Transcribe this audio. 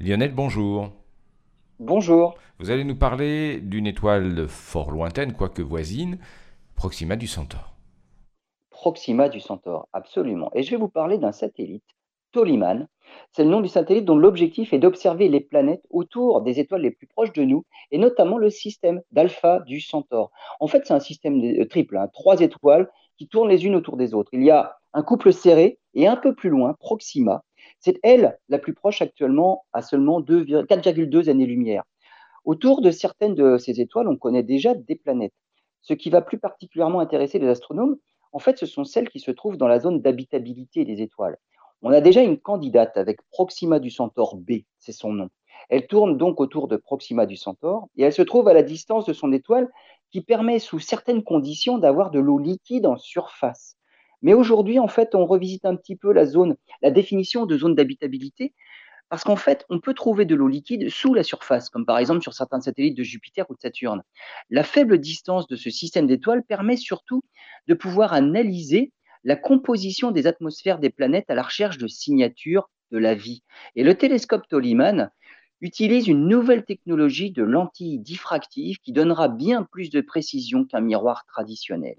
Lionel, bonjour. Bonjour. Vous allez nous parler d'une étoile fort lointaine, quoique voisine, Proxima du Centaure. Proxima du Centaure, absolument. Et je vais vous parler d'un satellite, Tolliman. C'est le nom du satellite dont l'objectif est d'observer les planètes autour des étoiles les plus proches de nous, et notamment le système d'Alpha du Centaure. En fait, c'est un système euh, triple, hein, trois étoiles qui tournent les unes autour des autres. Il y a un couple serré, et un peu plus loin, Proxima. C'est elle la plus proche actuellement à seulement 2 vir- 4,2 années-lumière. Autour de certaines de ces étoiles, on connaît déjà des planètes. Ce qui va plus particulièrement intéresser les astronomes, en fait, ce sont celles qui se trouvent dans la zone d'habitabilité des étoiles. On a déjà une candidate avec Proxima du Centaure B, c'est son nom. Elle tourne donc autour de Proxima du Centaure et elle se trouve à la distance de son étoile qui permet sous certaines conditions d'avoir de l'eau liquide en surface. Mais aujourd'hui, en fait, on revisite un petit peu la zone, la définition de zone d'habitabilité parce qu'en fait, on peut trouver de l'eau liquide sous la surface, comme par exemple sur certains satellites de Jupiter ou de Saturne. La faible distance de ce système d'étoiles permet surtout de pouvoir analyser la composition des atmosphères des planètes à la recherche de signatures de la vie. Et le télescope Tollyman utilise une nouvelle technologie de lentille diffractive qui donnera bien plus de précision qu'un miroir traditionnel.